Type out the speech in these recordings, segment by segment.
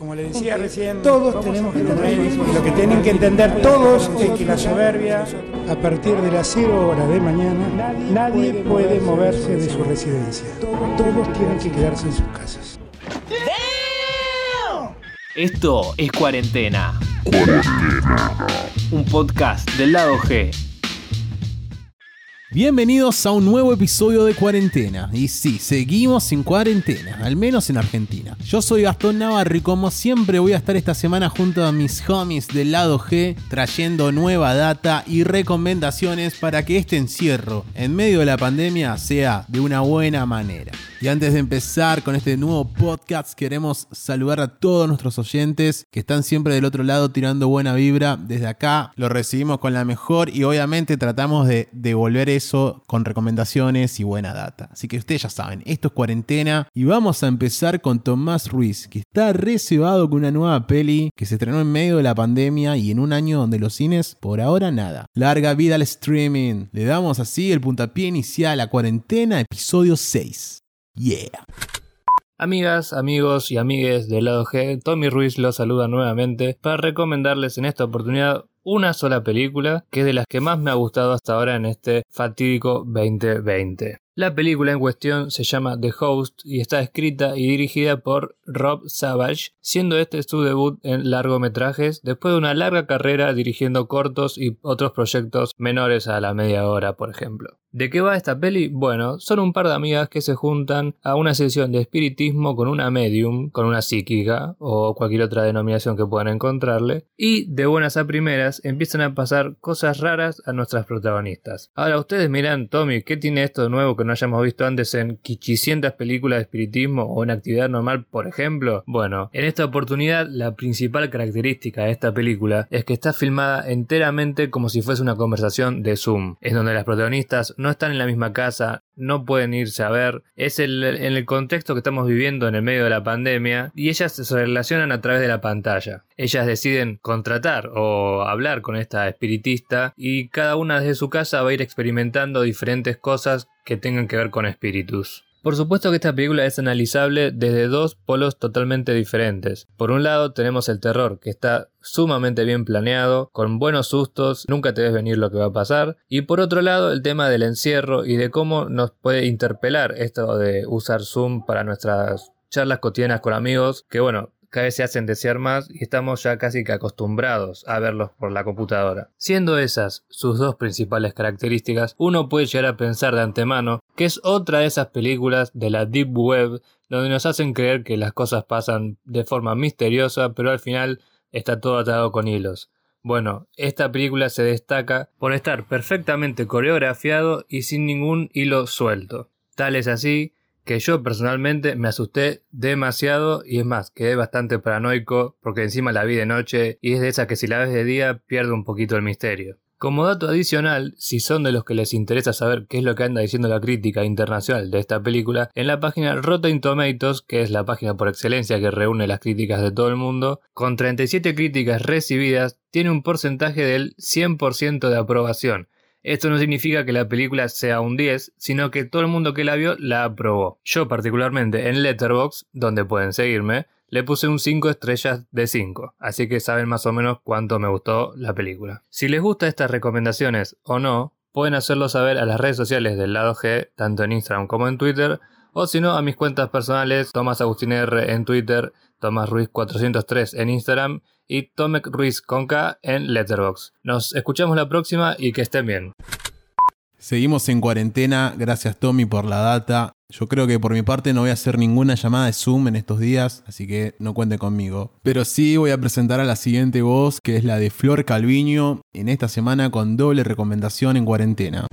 Como le decía recién, todos tenemos que tener y lo que tienen que entender todos es que la soberbia, a partir de las 0 horas de mañana, nadie puede moverse de su residencia. Todos tienen que quedarse en sus casas. Esto es Cuarentena. Un podcast del lado G. Bienvenidos a un nuevo episodio de Cuarentena. Y sí, seguimos en cuarentena, al menos en Argentina. Yo soy Gastón Navarro y como siempre voy a estar esta semana junto a mis homies del lado G trayendo nueva data y recomendaciones para que este encierro en medio de la pandemia sea de una buena manera. Y antes de empezar con este nuevo podcast, queremos saludar a todos nuestros oyentes que están siempre del otro lado tirando buena vibra. Desde acá lo recibimos con la mejor y obviamente tratamos de devolver eso con recomendaciones y buena data. Así que ustedes ya saben, esto es cuarentena y vamos a empezar con Tomás Ruiz, que está reservado con una nueva peli que se estrenó en medio de la pandemia y en un año donde los cines por ahora nada. Larga vida al streaming. Le damos así el puntapié inicial a cuarentena, episodio 6. Yeah. Amigas, amigos y amigues del lado G, Tommy Ruiz los saluda nuevamente para recomendarles en esta oportunidad una sola película que es de las que más me ha gustado hasta ahora en este fatídico 2020. La película en cuestión se llama The Host y está escrita y dirigida por Rob Savage, siendo este su debut en largometrajes después de una larga carrera dirigiendo cortos y otros proyectos menores a la media hora, por ejemplo. ¿De qué va esta peli? Bueno, son un par de amigas que se juntan a una sesión de espiritismo con una medium, con una psíquica o cualquier otra denominación que puedan encontrarle, y de buenas a primeras empiezan a pasar cosas raras a nuestras protagonistas. Ahora ustedes miran, Tommy, ¿qué tiene esto de nuevo que no hayamos visto antes en quichicientas películas de espiritismo o en actividad normal, por ejemplo? Bueno, en esta oportunidad la principal característica de esta película es que está filmada enteramente como si fuese una conversación de Zoom, en donde las protagonistas no están en la misma casa, no pueden irse a ver. Es el, en el contexto que estamos viviendo en el medio de la pandemia y ellas se relacionan a través de la pantalla. Ellas deciden contratar o hablar con esta espiritista y cada una desde su casa va a ir experimentando diferentes cosas que tengan que ver con espíritus. Por supuesto que esta película es analizable desde dos polos totalmente diferentes. Por un lado tenemos el terror, que está sumamente bien planeado, con buenos sustos, nunca te ves venir lo que va a pasar. Y por otro lado el tema del encierro y de cómo nos puede interpelar esto de usar Zoom para nuestras charlas cotidianas con amigos, que bueno, cada vez se hacen desear más y estamos ya casi que acostumbrados a verlos por la computadora. Siendo esas sus dos principales características, uno puede llegar a pensar de antemano que es otra de esas películas de la Deep Web donde nos hacen creer que las cosas pasan de forma misteriosa, pero al final está todo atado con hilos. Bueno, esta película se destaca por estar perfectamente coreografiado y sin ningún hilo suelto. Tal es así que yo personalmente me asusté demasiado y es más, quedé bastante paranoico porque encima la vi de noche y es de esa que si la ves de día pierde un poquito el misterio. Como dato adicional, si son de los que les interesa saber qué es lo que anda diciendo la crítica internacional de esta película, en la página Rotten Tomatoes, que es la página por excelencia que reúne las críticas de todo el mundo, con 37 críticas recibidas, tiene un porcentaje del 100% de aprobación, esto no significa que la película sea un 10, sino que todo el mundo que la vio la aprobó. Yo particularmente en Letterboxd, donde pueden seguirme, le puse un 5 estrellas de 5, así que saben más o menos cuánto me gustó la película. Si les gustan estas recomendaciones o no, pueden hacerlo saber a las redes sociales del lado G, tanto en Instagram como en Twitter, o si no a mis cuentas personales, Tomás Agustín R en Twitter, Tomás Ruiz 403 en Instagram y Tomek Ruiz con K en Letterboxd. Nos escuchamos la próxima y que estén bien. Seguimos en cuarentena, gracias Tommy por la data. Yo creo que por mi parte no voy a hacer ninguna llamada de Zoom en estos días, así que no cuente conmigo. Pero sí voy a presentar a la siguiente voz, que es la de Flor Calviño, en esta semana con doble recomendación en cuarentena.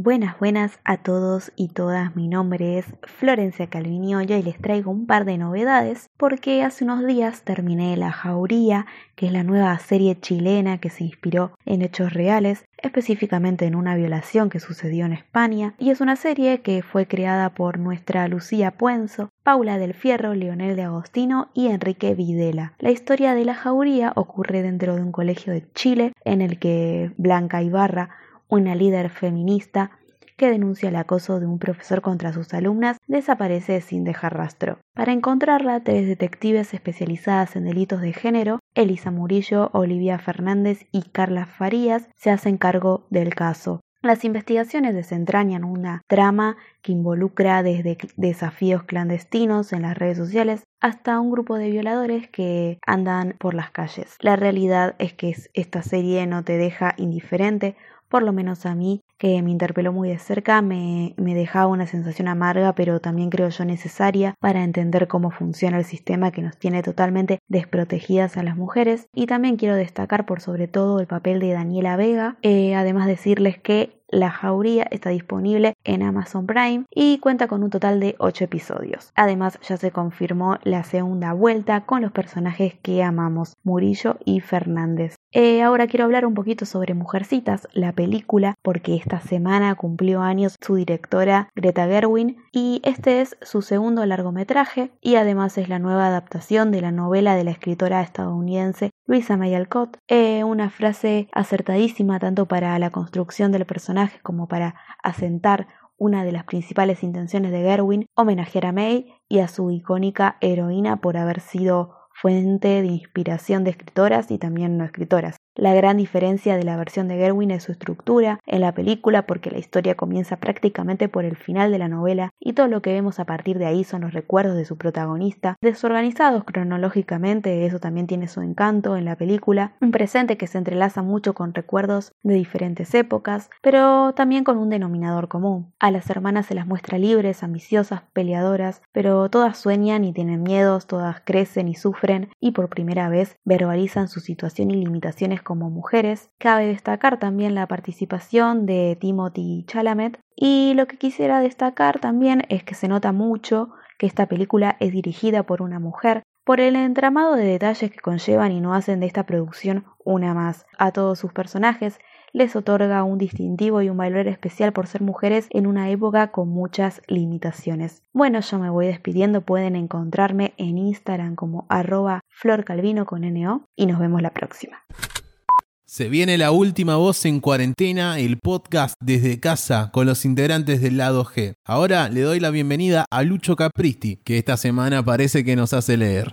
Buenas, buenas a todos y todas. Mi nombre es Florencia Calviño y les traigo un par de novedades porque hace unos días terminé La Jauría, que es la nueva serie chilena que se inspiró en hechos reales, específicamente en una violación que sucedió en España, y es una serie que fue creada por nuestra Lucía Puenzo, Paula del Fierro, Leonel de Agostino y Enrique Videla. La historia de La Jauría ocurre dentro de un colegio de Chile en el que Blanca Ibarra una líder feminista que denuncia el acoso de un profesor contra sus alumnas, desaparece sin dejar rastro. Para encontrarla, tres detectives especializadas en delitos de género, Elisa Murillo, Olivia Fernández y Carla Farías, se hacen cargo del caso. Las investigaciones desentrañan una trama que involucra desde desafíos clandestinos en las redes sociales hasta un grupo de violadores que andan por las calles. La realidad es que esta serie no te deja indiferente, por lo menos a mí, que me interpeló muy de cerca, me, dejaba una sensación amarga, pero también creo yo necesaria para entender cómo funciona el sistema que nos tiene totalmente desprotegidas a las mujeres. Y también quiero destacar por sobre todo el papel de Daniela Vega, eh, además decirles que la Jauría está disponible en Amazon Prime y cuenta con un total de 8 episodios. Además, ya se confirmó la segunda vuelta con los personajes que amamos, Murillo y Fernández. Eh, ahora quiero hablar un poquito sobre Mujercitas, la película, porque esta semana cumplió años su directora Greta Gerwin y este es su segundo largometraje y además es la nueva adaptación de la novela de la escritora estadounidense Luisa May Alcott. Eh, una frase acertadísima tanto para la construcción del personaje como para asentar una de las principales intenciones de Gerwin, homenajear a May y a su icónica heroína por haber sido fuente de inspiración de escritoras y también no escritoras. La gran diferencia de la versión de Gerwin es su estructura en la película porque la historia comienza prácticamente por el final de la novela y todo lo que vemos a partir de ahí son los recuerdos de su protagonista, desorganizados cronológicamente, eso también tiene su encanto en la película, un presente que se entrelaza mucho con recuerdos de diferentes épocas, pero también con un denominador común. A las hermanas se las muestra libres, ambiciosas, peleadoras, pero todas sueñan y tienen miedos, todas crecen y sufren y por primera vez verbalizan su situación y limitaciones como mujeres. Cabe destacar también la participación de Timothy Chalamet y lo que quisiera destacar también es que se nota mucho que esta película es dirigida por una mujer, por el entramado de detalles que conllevan y no hacen de esta producción una más. A todos sus personajes les otorga un distintivo y un valor especial por ser mujeres en una época con muchas limitaciones. Bueno, yo me voy despidiendo, pueden encontrarme en Instagram como arroba florcalvino con NO y nos vemos la próxima. Se viene la última voz en cuarentena, el podcast desde casa con los integrantes del lado G. Ahora le doy la bienvenida a Lucho Capristi, que esta semana parece que nos hace leer.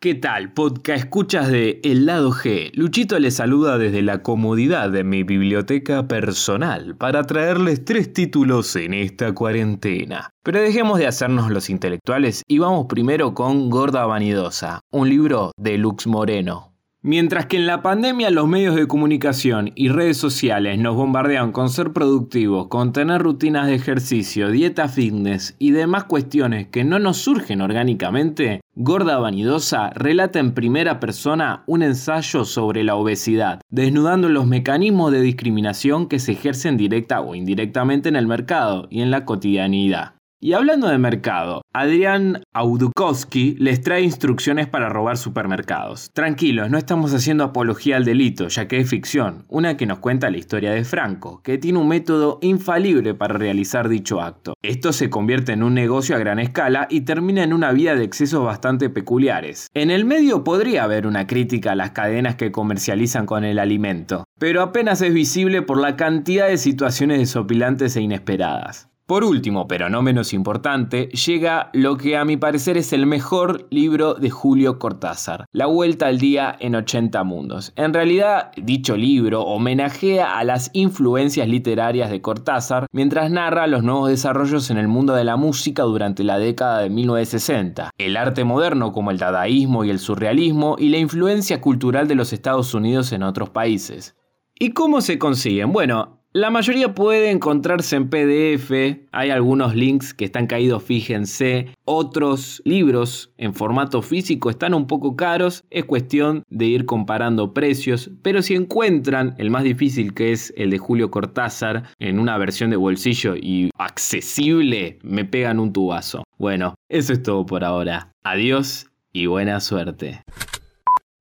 ¿Qué tal, podcast escuchas de El lado G? Luchito les saluda desde la comodidad de mi biblioteca personal para traerles tres títulos en esta cuarentena. Pero dejemos de hacernos los intelectuales y vamos primero con Gorda Vanidosa, un libro de Lux Moreno. Mientras que en la pandemia los medios de comunicación y redes sociales nos bombardean con ser productivos, con tener rutinas de ejercicio, dieta fitness y demás cuestiones que no nos surgen orgánicamente, Gorda Vanidosa relata en primera persona un ensayo sobre la obesidad, desnudando los mecanismos de discriminación que se ejercen directa o indirectamente en el mercado y en la cotidianidad. Y hablando de mercado, Adrián Audukowski les trae instrucciones para robar supermercados. Tranquilos, no estamos haciendo apología al delito, ya que es ficción, una que nos cuenta la historia de Franco, que tiene un método infalible para realizar dicho acto. Esto se convierte en un negocio a gran escala y termina en una vía de excesos bastante peculiares. En el medio podría haber una crítica a las cadenas que comercializan con el alimento, pero apenas es visible por la cantidad de situaciones desopilantes e inesperadas. Por último, pero no menos importante, llega lo que a mi parecer es el mejor libro de Julio Cortázar, La Vuelta al Día en 80 Mundos. En realidad, dicho libro homenajea a las influencias literarias de Cortázar mientras narra los nuevos desarrollos en el mundo de la música durante la década de 1960, el arte moderno como el dadaísmo y el surrealismo y la influencia cultural de los Estados Unidos en otros países. ¿Y cómo se consiguen? Bueno, la mayoría puede encontrarse en PDF, hay algunos links que están caídos, fíjense. Otros libros en formato físico están un poco caros, es cuestión de ir comparando precios, pero si encuentran el más difícil que es el de Julio Cortázar en una versión de bolsillo y accesible, me pegan un tubazo. Bueno, eso es todo por ahora. Adiós y buena suerte.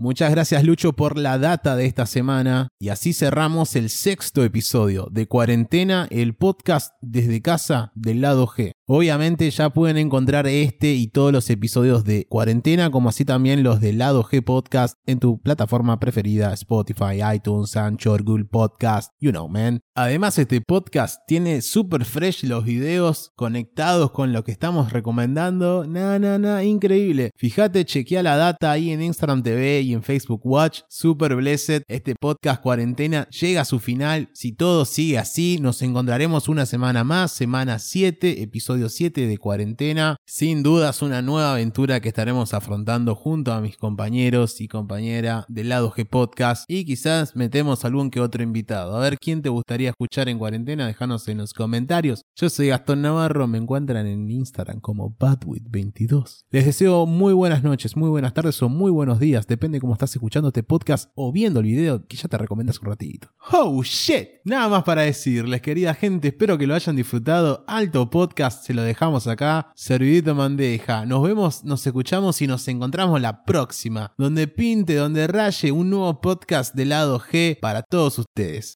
Muchas gracias Lucho por la data de esta semana y así cerramos el sexto episodio de Cuarentena, el podcast desde casa del lado G. Obviamente ya pueden encontrar este y todos los episodios de Cuarentena, como así también los de Lado G Podcast en tu plataforma preferida, Spotify, iTunes, Anchor, Google Podcast, you know, man. Además, este podcast tiene super fresh los videos conectados con lo que estamos recomendando. Na, na, na, increíble. Fíjate, chequea la data ahí en Instagram TV y en Facebook Watch. Super blessed. Este podcast cuarentena llega a su final. Si todo sigue así, nos encontraremos una semana más, semana 7, episodio 7 de cuarentena. Sin dudas, una nueva aventura que estaremos afrontando junto a mis compañeros y compañera del lado G Podcast. Y quizás metemos algún que otro invitado. A ver quién te gustaría escuchar en cuarentena, déjanos en los comentarios. Yo soy Gastón Navarro, me encuentran en Instagram como Badwit22. Les deseo muy buenas noches, muy buenas tardes o muy buenos días, depende cómo estás escuchando este podcast o viendo el video que ya te recomiendas un ratito. Oh shit, nada más para decirles, querida gente, espero que lo hayan disfrutado. Alto podcast, se lo dejamos acá, servidito mandeja. Nos vemos, nos escuchamos y nos encontramos la próxima, donde pinte, donde raye un nuevo podcast de lado G para todos ustedes.